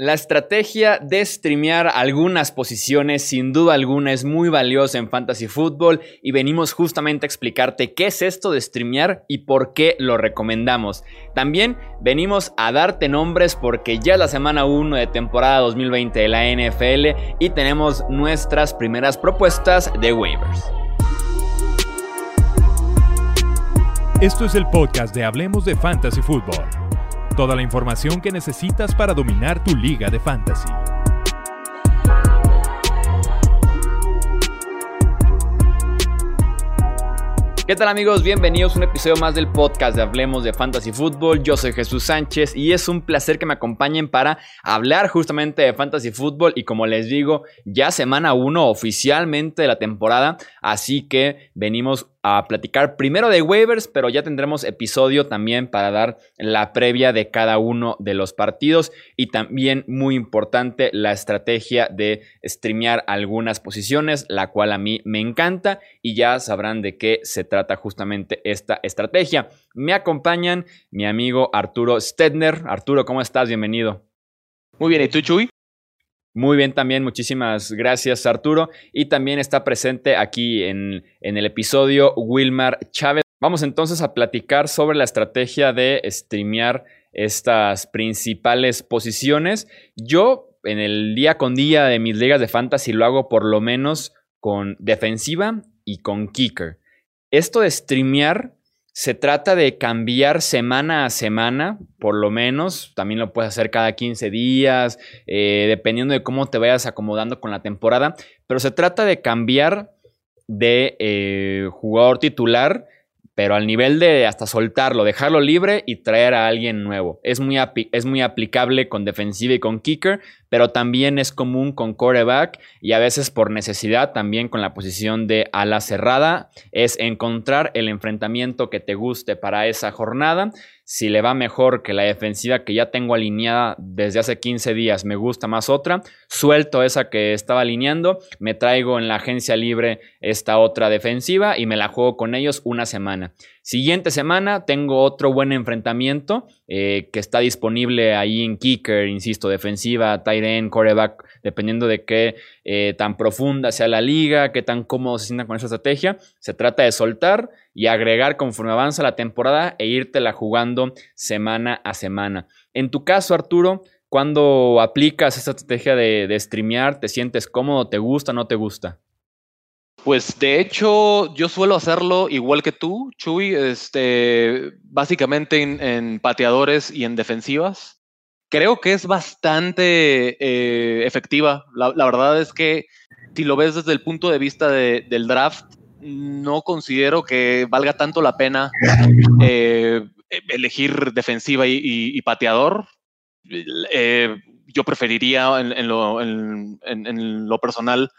La estrategia de streamear algunas posiciones sin duda alguna es muy valiosa en Fantasy Football y venimos justamente a explicarte qué es esto de streamear y por qué lo recomendamos. También venimos a darte nombres porque ya es la semana 1 de temporada 2020 de la NFL y tenemos nuestras primeras propuestas de waivers. Esto es el podcast de Hablemos de Fantasy Football Toda la información que necesitas para dominar tu liga de fantasy. ¿Qué tal amigos? Bienvenidos a un episodio más del podcast de Hablemos de Fantasy Football. Yo soy Jesús Sánchez y es un placer que me acompañen para hablar justamente de Fantasy Football y como les digo, ya semana 1 oficialmente de la temporada, así que venimos a platicar primero de waivers, pero ya tendremos episodio también para dar la previa de cada uno de los partidos y también muy importante la estrategia de streamear algunas posiciones, la cual a mí me encanta y ya sabrán de qué se trata justamente esta estrategia. Me acompañan mi amigo Arturo Stedner. Arturo, ¿cómo estás? Bienvenido. Muy bien, ¿y tú, Chuy? Muy bien también, muchísimas gracias Arturo. Y también está presente aquí en, el episodio Wilmar Chávez. Vamos entonces a platicar sobre la estrategia de streamear estas principales posiciones. Yo en el día con día de mis ligas de fantasy lo hago por lo menos con defensiva y con kicker. Esto de streamear se trata de cambiar semana a semana, por lo menos. También lo puedes hacer cada 15 días, eh, dependiendo de cómo te vayas acomodando con la temporada. Pero se trata de cambiar de eh, jugador titular pero al nivel de hasta soltarlo, dejarlo libre y traer a alguien nuevo. Es muy, es muy aplicable con defensiva y con kicker, pero también es común con quarterback y a veces por necesidad también con la posición de ala cerrada. Es encontrar el enfrentamiento que te guste para esa jornada si le va mejor que la defensiva que ya tengo alineada desde hace 15 días, me gusta más otra, suelto esa que estaba alineando, me traigo en la agencia libre esta otra defensiva y me la juego con ellos una semana. Siguiente semana tengo otro buen enfrentamiento eh, que está disponible ahí en Kicker, insisto, defensiva, tight end, quarterback, dependiendo de qué eh, tan profunda sea la liga, qué tan cómodo se sienta con esa estrategia. Se trata de soltar y agregar conforme avanza la temporada e irte jugando semana a semana. En tu caso, Arturo, cuando aplicas esta estrategia de, de streamear, ¿te sientes cómodo, te gusta, no te gusta? Pues de hecho, yo suelo hacerlo igual que tú, Chuy, este, básicamente en, pateadores y en defensivas. Creo que es bastante eh, efectiva. La, verdad es que si lo ves desde el punto de vista del draft, no considero que valga tanto la pena eh, elegir defensiva y, pateador. Eh, yo preferiría en, lo, personal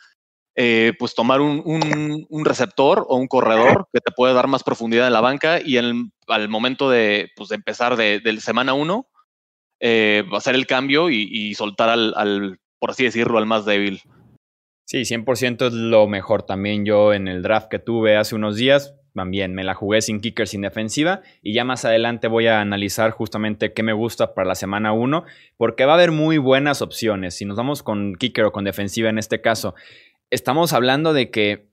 eh, pues tomar un, receptor o un corredor que te puede dar más profundidad en la banca y al momento de, pues, empezar de, semana uno, eh, hacer el cambio y, soltar al, por así decirlo, al más débil. Sí, 100% es lo mejor también. Yo en el draft que tuve hace unos días, también me la jugué sin kicker, sin defensiva. Y ya más adelante voy a analizar justamente qué me gusta para la semana 1, porque va a haber muy buenas opciones. Si nos vamos con kicker o con defensiva en este caso, estamos hablando de que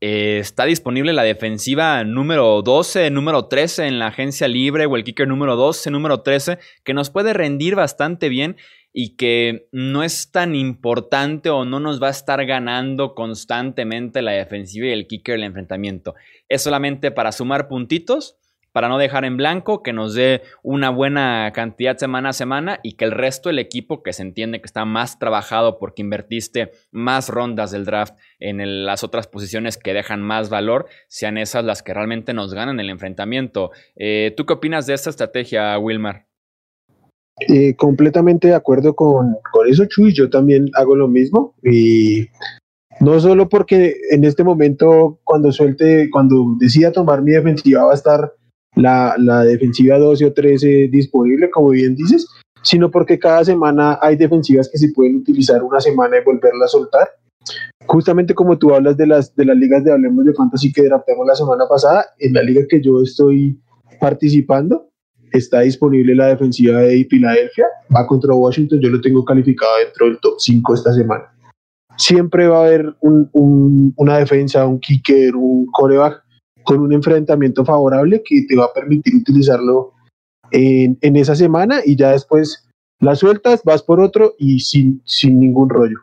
eh, está disponible la defensiva número 12, número 13 en la agencia libre o el kicker número 12, número 13, que nos puede rendir bastante bien y que no es tan importante o no nos va a estar ganando constantemente la defensiva y el kicker el enfrentamiento. Es solamente para sumar puntitos para no dejar en blanco, que nos dé una buena cantidad semana a semana y que el resto del equipo, que se entiende que está más trabajado porque invertiste más rondas del draft en las otras posiciones que dejan más valor, sean esas las que realmente nos ganan el enfrentamiento. Eh, ¿Tú qué opinas de esta estrategia, Wilmar? Eh, completamente de acuerdo con, con eso, Chuy. Yo también hago lo mismo y no solo porque en este momento, cuando suelte, cuando decida tomar mi defensiva, va a estar la, la defensiva 12 o 13 disponible, como bien dices, sino porque cada semana hay defensivas que se pueden utilizar una semana y volverla a soltar. Justamente como tú hablas de las, de las ligas de Hablemos de Fantasy que draftamos la semana pasada, en la liga que yo estoy participando, está disponible la defensiva de Filadelfia, va contra Washington, yo lo tengo calificado dentro del top 5 esta semana. Siempre va a haber una defensa, un kicker, un coreback con un enfrentamiento favorable que te va a permitir utilizarlo en, en esa semana y ya después la sueltas, vas por otro y sin, sin ningún rollo.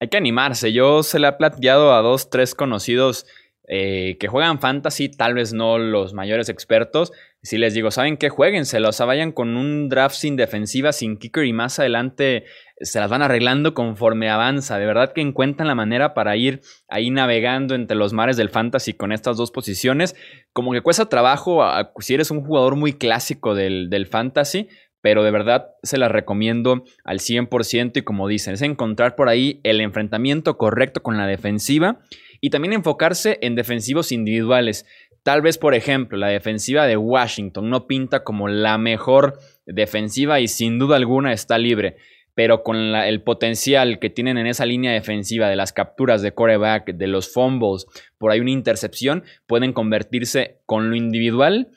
Hay que animarse. Yo se le he planteado a dos, tres conocidos eh, que juegan fantasy, tal vez no los mayores expertos. Si les digo, ¿saben qué? Jueguenselo. O sea, vayan con un draft sin defensiva, sin kicker y más adelante se las van arreglando conforme avanza. De verdad que encuentran la manera para ir ahí navegando entre los mares del fantasy con estas dos posiciones. Como que cuesta trabajo si eres un jugador muy clásico del, del fantasy, pero de verdad se las recomiendo al 100% y como dicen, es encontrar por ahí el enfrentamiento correcto con la defensiva y también enfocarse en defensivos individuales. Tal vez, por ejemplo, la defensiva de Washington no pinta como la mejor defensiva y sin duda alguna está libre, pero con el potencial que tienen en esa línea defensiva de las capturas de coreback, de los fumbles, por ahí una intercepción, pueden convertirse con lo individual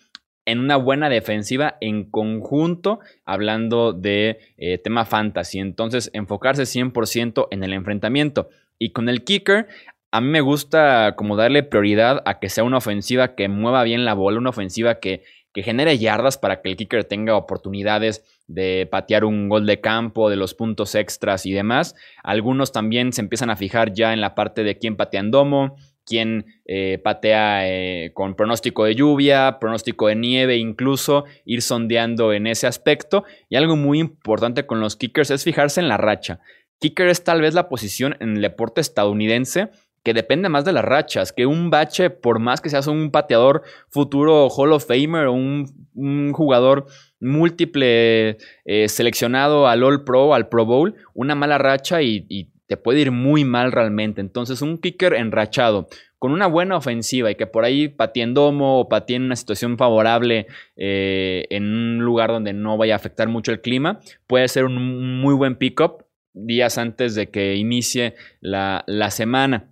en una buena defensiva en conjunto, hablando de eh, tema fantasy. Entonces, enfocarse 100% en el enfrentamiento. Y con el kicker, a mí me gusta como darle prioridad a que sea una ofensiva que mueva bien la bola, una ofensiva que, que genere yardas para que el kicker tenga oportunidades de patear un gol de campo, de los puntos extras y demás. Algunos también se empiezan a fijar ya en la parte de quién patea en domo, quién eh, patea eh, con pronóstico de lluvia, pronóstico de nieve, incluso ir sondeando en ese aspecto. Y algo muy importante con los kickers es fijarse en la racha. Kicker es tal vez la posición en el deporte estadounidense que depende más de las rachas, que un bache, por más que seas un pateador futuro Hall of Famer o un, jugador múltiple eh, seleccionado al All Pro, al Pro Bowl, una mala racha y, te puede ir muy mal realmente. Entonces, un kicker enrachado con una buena ofensiva y que por ahí patien domo o patien una situación favorable eh, en un lugar donde no vaya a afectar mucho el clima, puede ser un muy buen pickup días antes de que inicie la, semana.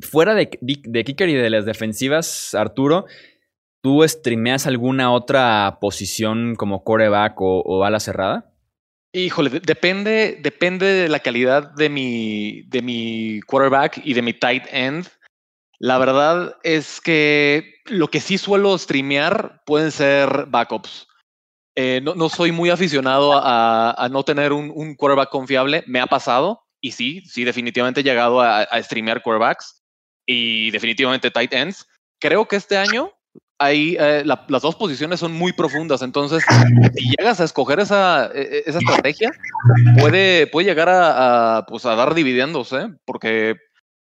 Fuera de, de, kicker y de las defensivas, Arturo, ¿tú streameas alguna otra posición como coreback o, o ala cerrada? Híjole, depende, depende de la calidad de mi, de mi quarterback y de mi tight end. La verdad es que lo que sí suelo streamear pueden ser backups. Eh, no, soy muy aficionado a, no tener un, quarterback confiable. Me ha pasado y sí, sí, definitivamente he llegado a, a streamear quarterbacks y definitivamente tight ends. Creo que este año ahí eh, las dos posiciones son muy profundas. Entonces, si llegas a escoger esa, e, e, esa estrategia, puede, puede llegar a, pues, a dar dividendos, ¿eh? Porque,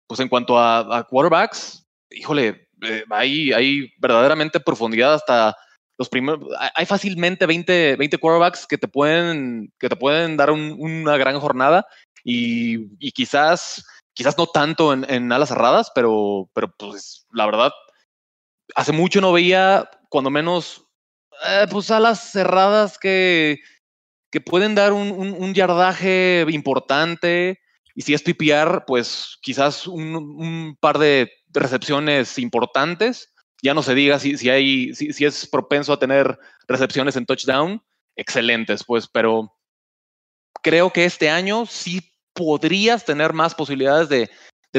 pues en cuanto a, quarterbacks, híjole, eh, hay, hay verdaderamente profundidad hasta los primeros. Hay fácilmente 20, 20 quarterbacks que te pueden, que te pueden dar una gran jornada y, quizás, quizás no tanto en, alas cerradas, pero, pero pues la verdad hace mucho no veía, cuando menos, eh, pues alas cerradas que, que pueden dar un, yardaje importante. Y si es PPR, pues quizás un, par de recepciones importantes. Ya no se diga si, si hay, si, es propenso a tener recepciones en touchdown, excelentes, pues, pero creo que este año sí podrías tener más posibilidades de,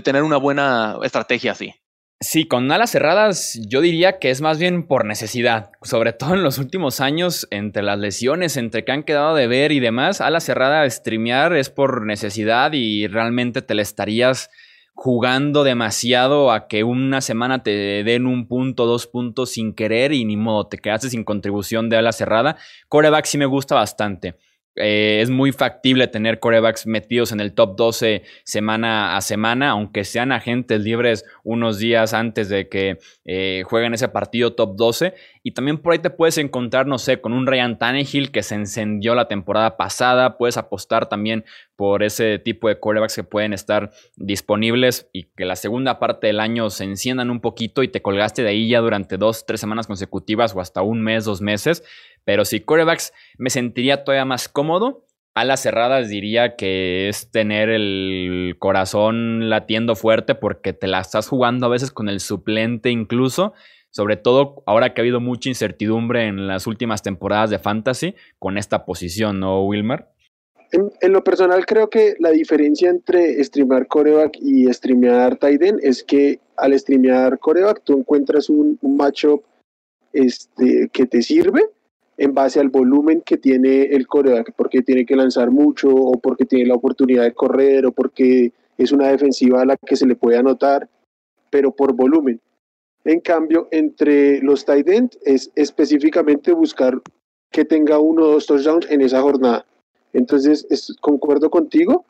tener una buena estrategia así. Sí, con alas cerradas yo diría que es más bien por necesidad, sobre todo en los últimos años, entre las lesiones, entre que han quedado de ver y demás, ala cerrada streamear es por necesidad y realmente te le estarías jugando demasiado a que una semana te den un punto, dos puntos sin querer y ni modo, te quedaste sin contribución de ala cerrada. Coreback sí me gusta bastante. Eh, es muy factible tener corebacks metidos en el top 12 semana a semana, aunque sean agentes libres unos días antes de que eh, jueguen ese partido top 12. Y también por ahí te puedes encontrar, no sé, con un Ryan Tannehill que se encendió la temporada pasada. Puedes apostar también por ese tipo de corebacks que pueden estar disponibles y que la segunda parte del año se enciendan un poquito y te colgaste de ahí ya durante dos, tres semanas consecutivas o hasta un mes, dos meses. Pero si corebacks me sentiría todavía más cómodo. A las cerradas diría que es tener el corazón latiendo fuerte porque te la estás jugando a veces con el suplente incluso. Sobre todo ahora que ha habido mucha incertidumbre en las últimas temporadas de Fantasy con esta posición, ¿no, Wilmar? En, lo personal creo que la diferencia entre streamear coreback y streamear Tiden es que al streamear coreback tú encuentras un, un matchup este, que te sirve en base al volumen que tiene el coreback, porque tiene que lanzar mucho o porque tiene la oportunidad de correr o porque es una defensiva a la que se le puede anotar, pero por volumen. En cambio, entre los tight ends es específicamente buscar que tenga uno o dos touchdowns en esa jornada. Entonces, concuerdo contigo,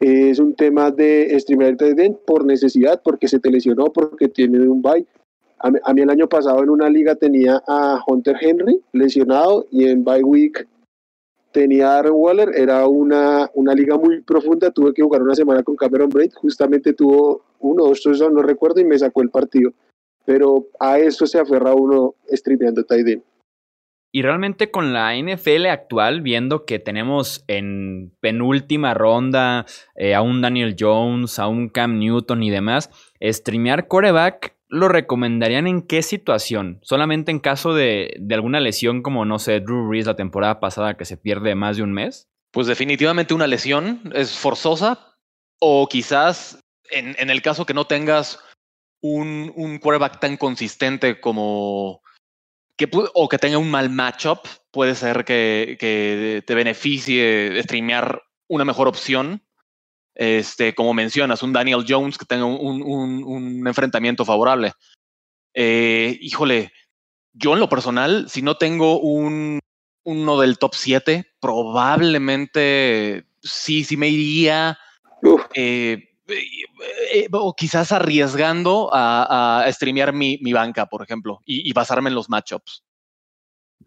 es un tema de streamer tight end por necesidad, porque se te lesionó, porque tiene un bye. A mí, el año pasado en una liga tenía a Hunter Henry lesionado y en bye week tenía a Aaron Waller, era una, una liga muy profunda, tuve que jugar una semana con Cameron Braid, justamente tuvo uno o dos no recuerdo, y me sacó el partido. Pero a eso se aferra uno streameando tight Y realmente con la NFL actual, viendo que tenemos en penúltima ronda eh, a un Daniel Jones, a un Cam Newton y demás, streamear coreback lo recomendarían en qué situación? ¿Solamente en caso de, alguna lesión como, no sé, Drew Brees la temporada pasada que se pierde más de un mes? Pues definitivamente una lesión es forzosa o quizás en, el caso que no tengas un, un quarterback tan consistente como que, o que tenga un mal matchup, puede ser que, que te beneficie streamear una mejor opción este, como mencionas, un Daniel Jones que tenga un, enfrentamiento favorable. Eh, híjole, yo en lo personal, si no tengo un, uno del top 7, probablemente sí, sí me iría. Eh, o quizás arriesgando a, a streamear mi, banca, por ejemplo, y, basarme en los matchups.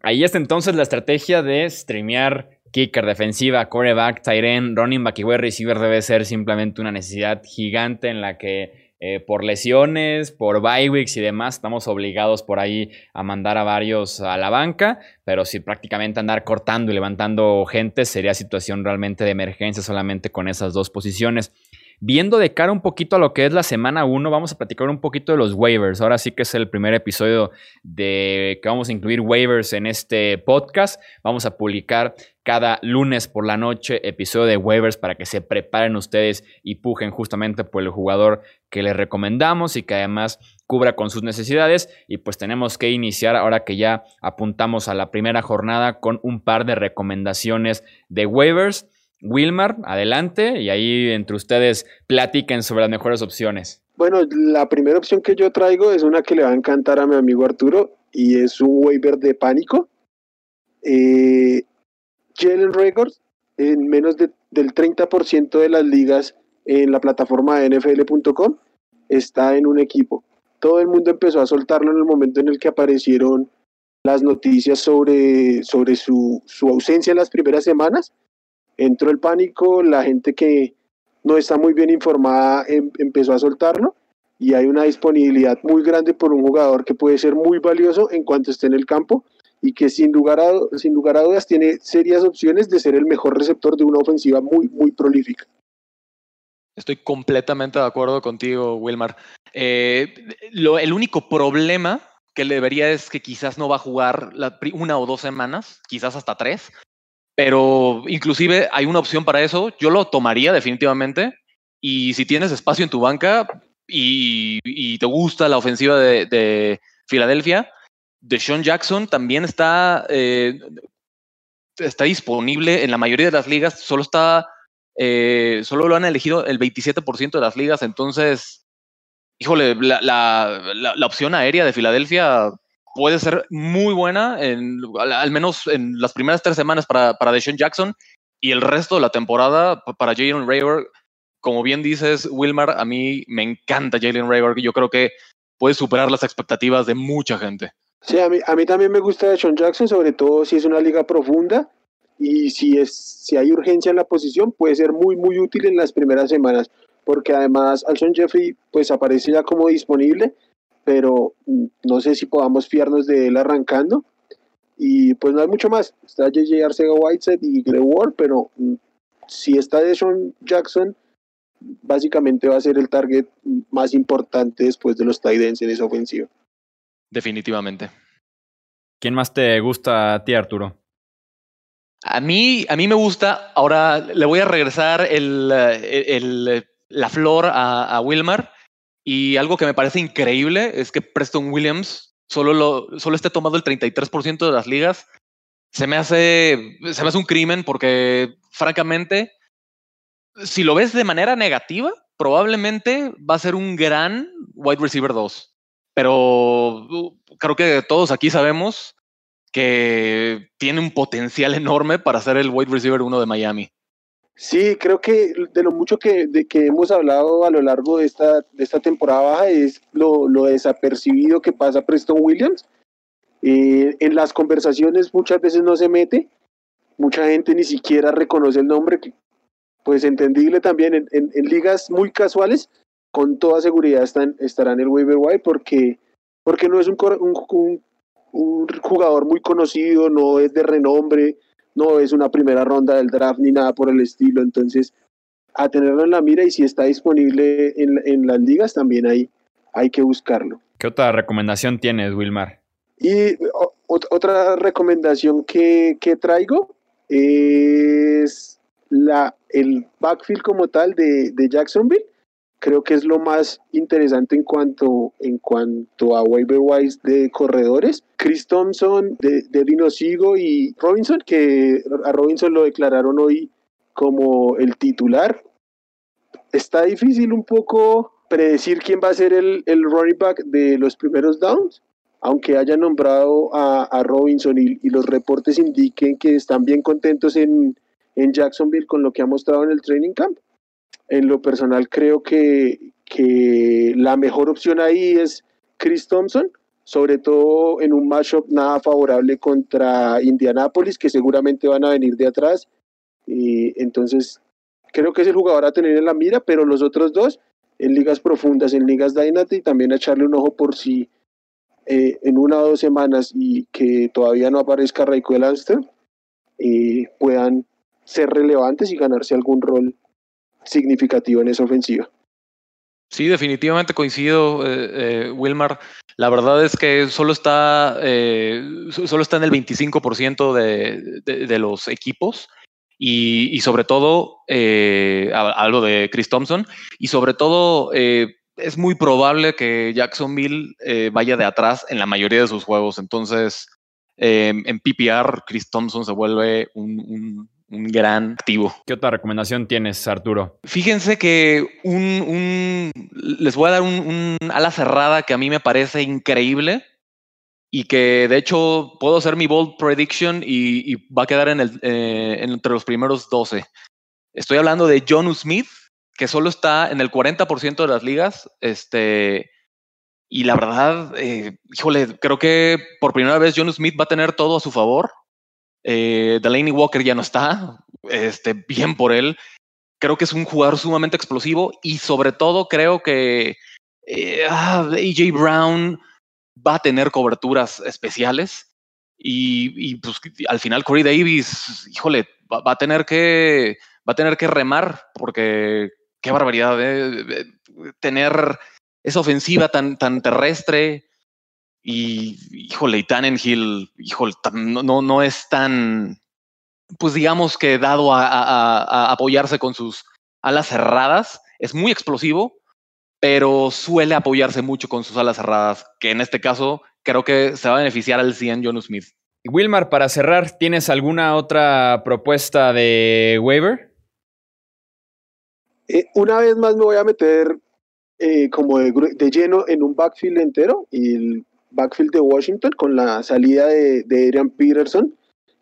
Ahí está entonces la estrategia de streamear kicker, defensiva, coreback, end, running back y wide receiver debe ser simplemente una necesidad gigante en la que eh, por lesiones, por bye weeks y demás, estamos obligados por ahí a mandar a varios a la banca, pero si prácticamente andar cortando y levantando gente sería situación realmente de emergencia solamente con esas dos posiciones. Viendo de cara un poquito a lo que es la semana 1, vamos a platicar un poquito de los waivers. Ahora sí que es el primer episodio de que vamos a incluir waivers en este podcast. Vamos a publicar cada lunes por la noche episodio de waivers para que se preparen ustedes y pujen justamente por el jugador que les recomendamos y que además cubra con sus necesidades. Y pues tenemos que iniciar ahora que ya apuntamos a la primera jornada con un par de recomendaciones de waivers. Wilmar, adelante y ahí entre ustedes platiquen sobre las mejores opciones. Bueno, la primera opción que yo traigo es una que le va a encantar a mi amigo Arturo y es un waiver de pánico. Eh, Jalen Records en menos del 30% de las ligas en la plataforma de NFL.com está en un equipo. Todo el mundo empezó a soltarlo en el momento en el que aparecieron las noticias sobre, sobre su, su ausencia en las primeras semanas entró el pánico, la gente que no está muy bien informada em, empezó a soltarlo y hay una disponibilidad muy grande por un jugador que puede ser muy valioso en cuanto esté en el campo y que sin lugar a, dudas tiene serias opciones de ser el mejor receptor de una ofensiva muy, muy prolífica. Estoy completamente de acuerdo contigo, Wilmar. Eh, el único problema que le vería es que quizás no va a jugar una o dos semanas, quizás hasta tres, pero inclusive hay una opción para eso. Yo lo tomaría definitivamente. Y si tienes espacio en tu banca y, te gusta la ofensiva de, de Filadelfia, Deshaun Jackson también está, eh, está disponible en la mayoría de las ligas. Solo está, eh, solo lo han elegido el 27% de las ligas. Entonces, híjole, la, la opción aérea de Filadelfia puede ser muy buena, en, al, menos en las primeras tres semanas para, para Deshaun Jackson y el resto de la temporada para Jalen Raver. Como bien dices, Wilmar, a mí me encanta Jalen Raver. Yo creo que puede superar las expectativas de mucha gente. Sí, a mí, a mí también me gusta Deshaun Jackson, sobre todo si es una liga profunda y si, es, si hay urgencia en la posición, puede ser muy, muy útil en las primeras semanas, porque además Alshon Jeffrey pues aparece ya como disponible pero no sé si podamos fiarnos de él arrancando. Y pues no hay mucho más. Está JJ Arcega Whiteside y Greg Ward, pero mm, si está de Sean Jackson, básicamente va a ser el target más importante después de los Tidens en esa ofensiva. definitivamente. ¿Quién más te gusta a ti, Arturo? A mí, a mí me gusta, ahora le voy a regresar el, el, la flor a, a, Wilmar y algo que me parece increíble es que Preston Williams solo, lo, solo esté tomado el 33% de las ligas. Se me, hace, se me hace un crimen porque, francamente, si lo ves de manera negativa, probablemente va a ser un gran wide receiver 2. Pero uh, creo que todos aquí sabemos que tiene un potencial enorme para ser el wide receiver 1 de Miami. Sí, creo que de lo mucho que, que hemos hablado a lo largo de esta, de esta temporada baja es lo, desapercibido que pasa Preston Williams. Eh, en las conversaciones muchas veces no se mete, mucha gente ni siquiera reconoce el nombre, pues entendible también en, ligas muy casuales, con toda seguridad están, estará en el waiver wire porque, porque no es un, un, jugador muy conocido, no es de renombre, no es una primera ronda del draft ni nada por el estilo. Entonces, a tenerlo en la mira y si está disponible en, en las ligas, también hay, hay que buscarlo. ¿Qué otra recomendación tienes, Wilmar? Y o, otra recomendación que, que traigo es la, el backfield como tal de, de, Jacksonville. Creo que es lo más interesante en cuanto, en cuanto a waiver wise de corredores. Chris Thompson, de, de Sigo y Robinson, que a Robinson lo declararon hoy como el titular. Está difícil un poco predecir quién va a ser el, el running back de los primeros downs, aunque haya nombrado a, a Robinson y, y, los reportes indiquen que están bien contentos en, en Jacksonville con lo que ha mostrado en el training camp. En lo personal creo que, que la mejor opción ahí es Chris Thompson, sobre todo en un matchup nada favorable contra Indianapolis, que seguramente van a venir de atrás. Y entonces creo que es el jugador a tener en la mira, pero los otros dos en ligas profundas, en ligas Dynasty, también a echarle un ojo por si eh, en una o dos semanas y que todavía no aparezca Raiko Amster, eh, puedan ser relevantes y ganarse algún rol significativo en esa ofensiva. Sí, definitivamente coincido, eh, eh, Wilmar. La verdad es que solo está, eh, solo está en el 25% de, de, de, los equipos y, sobre todo, algo de Chris Thompson, y sobre todo es muy probable que Jacksonville vaya de atrás en la mayoría de sus juegos. Entonces, en PPR, Chris Thompson se vuelve un un gran activo. ¿Qué otra recomendación tienes, Arturo? Fíjense que un, un les voy a dar un, un, ala cerrada que a mí me parece increíble y que de hecho puedo hacer mi bold prediction y, y va a quedar en el, eh, entre los primeros 12. Estoy hablando de John Smith, que solo está en el 40% de las ligas. Este, y la verdad, eh, híjole, creo que por primera vez John Smith va a tener todo a su favor. Eh, Delaney Walker ya no está, este, bien por él. Creo que es un jugador sumamente explosivo y sobre todo creo que eh, ah, AJ Brown va a tener coberturas especiales y, pues al final Corey Davis, híjole, va, a tener que va a tener que remar porque qué barbaridad ¿eh? tener esa ofensiva tan terrestre y, híjole, y Tannenhill, híjole, no, no, no es tan, pues digamos que dado a, a, a, apoyarse con sus alas cerradas. Es muy explosivo, pero suele apoyarse mucho con sus alas cerradas, que en este caso creo que se va a beneficiar al 100 John Smith. Wilmar, para cerrar, ¿tienes alguna otra propuesta de waiver? Eh, una vez más me voy a meter eh, como de, de, lleno en un backfield entero y el backfield de Washington con la salida de, de Adrian Peterson.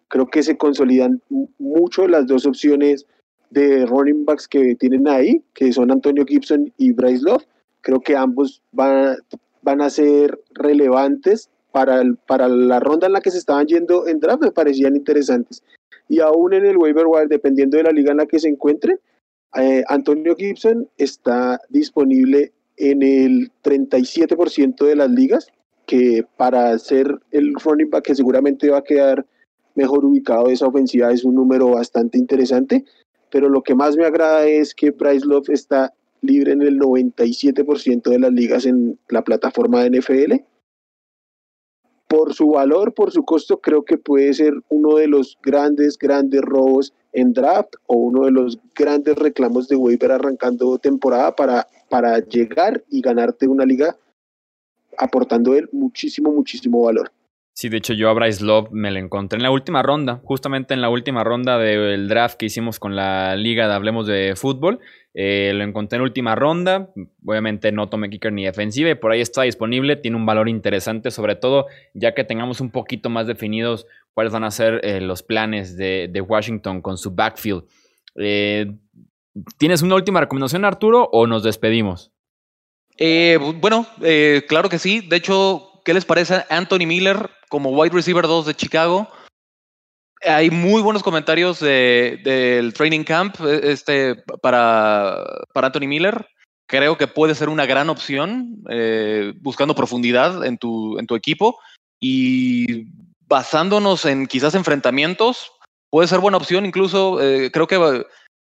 Creo que se consolidan mucho las dos opciones de running backs que tienen ahí, que son Antonio Gibson y Bryce Love. Creo que ambos van, van a ser relevantes para, el, para la ronda en la que se estaban yendo en draft, me parecían interesantes. Y aún en el waiver wire, dependiendo de la liga en la que se encuentre, eh, Antonio Gibson está disponible en el 37% de las ligas que para ser el running back que seguramente va a quedar mejor ubicado esa ofensiva es un número bastante interesante, pero lo que más me agrada es que Bryce Love está libre en el 97% de las ligas en la plataforma de NFL por su valor, por su costo, creo que puede ser uno de los grandes, grandes robos en draft o uno de los grandes reclamos de waiver arrancando temporada para, para llegar y ganarte una liga aportando él muchísimo, muchísimo valor. Sí, de hecho yo a Bryce Love me lo encontré en la última ronda, justamente en la última ronda del draft que hicimos con la liga de Hablemos de Fútbol. Eh, lo encontré en última ronda, obviamente no tomé kicker ni defensiva y por ahí está disponible, tiene un valor interesante, sobre todo ya que tengamos un poquito más definidos cuáles van a ser eh, los planes de, Washington con su backfield. Eh, ¿Tienes una última recomendación, Arturo, o nos despedimos? Bueno, claro que sí. De hecho, ¿qué les parece Anthony Miller como wide receiver 2 de Chicago? Hay muy buenos comentarios del training camp este, para, para Anthony Miller. Creo que puede ser una gran opción eh, buscando profundidad en tu, en tu equipo y basándonos en quizás enfrentamientos, puede ser buena opción. Incluso eh, creo que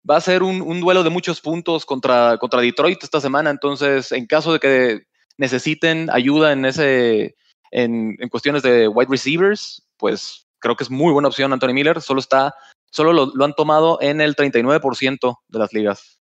va, a ser un, duelo de muchos puntos contra, contra Detroit esta semana. Entonces, en caso de que necesiten ayuda en ese en, cuestiones de wide receivers, pues creo que es muy buena opción Anthony Miller. Solo está, solo lo, han tomado en el 39% de las ligas.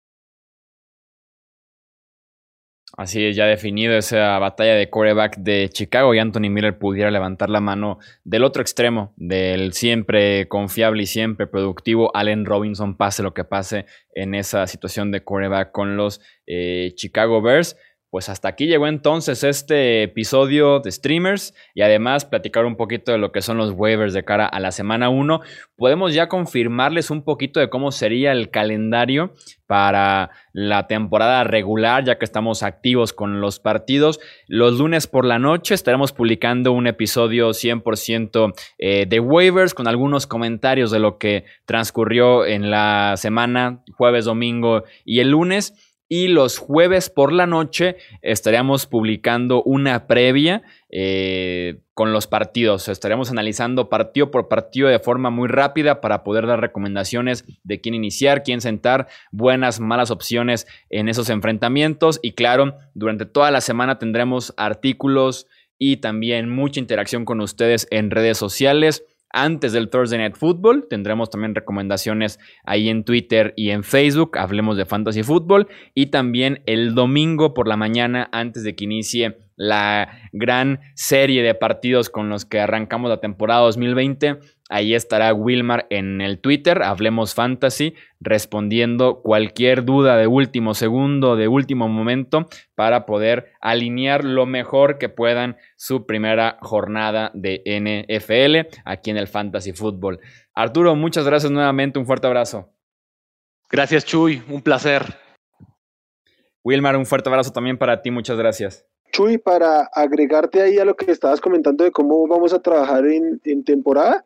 Así es, ya definido esa batalla de quarterback de Chicago y Anthony Miller pudiera levantar la mano del otro extremo, del siempre confiable y siempre productivo Allen Robinson, pase lo que pase en esa situación de quarterback con los eh, Chicago Bears pues hasta aquí llegó entonces este episodio de Streamers y además platicar un poquito de lo que son los waivers de cara a la semana 1. Podemos ya confirmarles un poquito de cómo sería el calendario para la temporada regular, ya que estamos activos con los partidos. Los lunes por la noche estaremos publicando un episodio 100% eh, de waivers con algunos comentarios de lo que transcurrió en la semana, jueves, domingo y el lunes y los jueves por la noche estaríamos publicando una previa eh, con los partidos. Estaremos analizando partido por partido de forma muy rápida para poder dar recomendaciones de quién iniciar, quién sentar, buenas, malas opciones en esos enfrentamientos. Y claro, durante toda la semana tendremos artículos y también mucha interacción con ustedes en redes sociales antes del Thursday Night Football. Tendremos también recomendaciones ahí en Twitter y en Facebook. Hablemos de Fantasy Football. Y también el domingo por la mañana, antes de que inicie la gran serie de partidos con los que arrancamos la temporada 2020. Ahí estará Wilmar en el Twitter, Hablemos Fantasy, respondiendo cualquier duda de último segundo, de último momento, para poder alinear lo mejor que puedan su primera jornada de NFL aquí en el Fantasy Football. Arturo, muchas gracias nuevamente, un fuerte abrazo. Gracias, Chuy, un placer. Wilmar, un fuerte abrazo también para ti, muchas gracias. Chuy, para agregarte ahí a lo que estabas comentando de cómo vamos a trabajar en, temporada,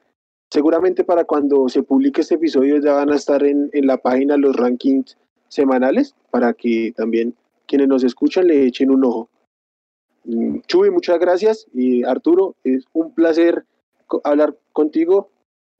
Seguramente para cuando se publique este episodio ya van a estar en, la página los rankings semanales para que también quienes nos escuchan le echen un ojo. Mm, Chuy, muchas gracias. Y Arturo, es un placer hablar contigo.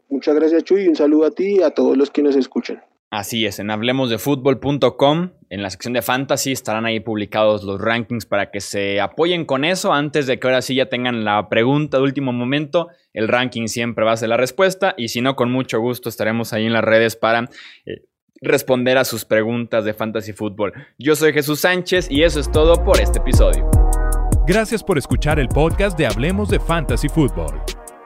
Muchas gracias, Chuy, y un saludo a ti y a todos los que nos escuchan. Así es, en hablemosdefutbol.com, en la sección de fantasy estarán ahí publicados los rankings para que se apoyen con eso antes de que ahora sí ya tengan la pregunta de último momento. El ranking siempre va a ser la respuesta y si no, con mucho gusto estaremos ahí en las redes para eh, responder a sus preguntas de fantasy fútbol. Yo soy Jesús Sánchez y eso es todo por este episodio. Gracias por escuchar el podcast de Hablemos de Fantasy Football.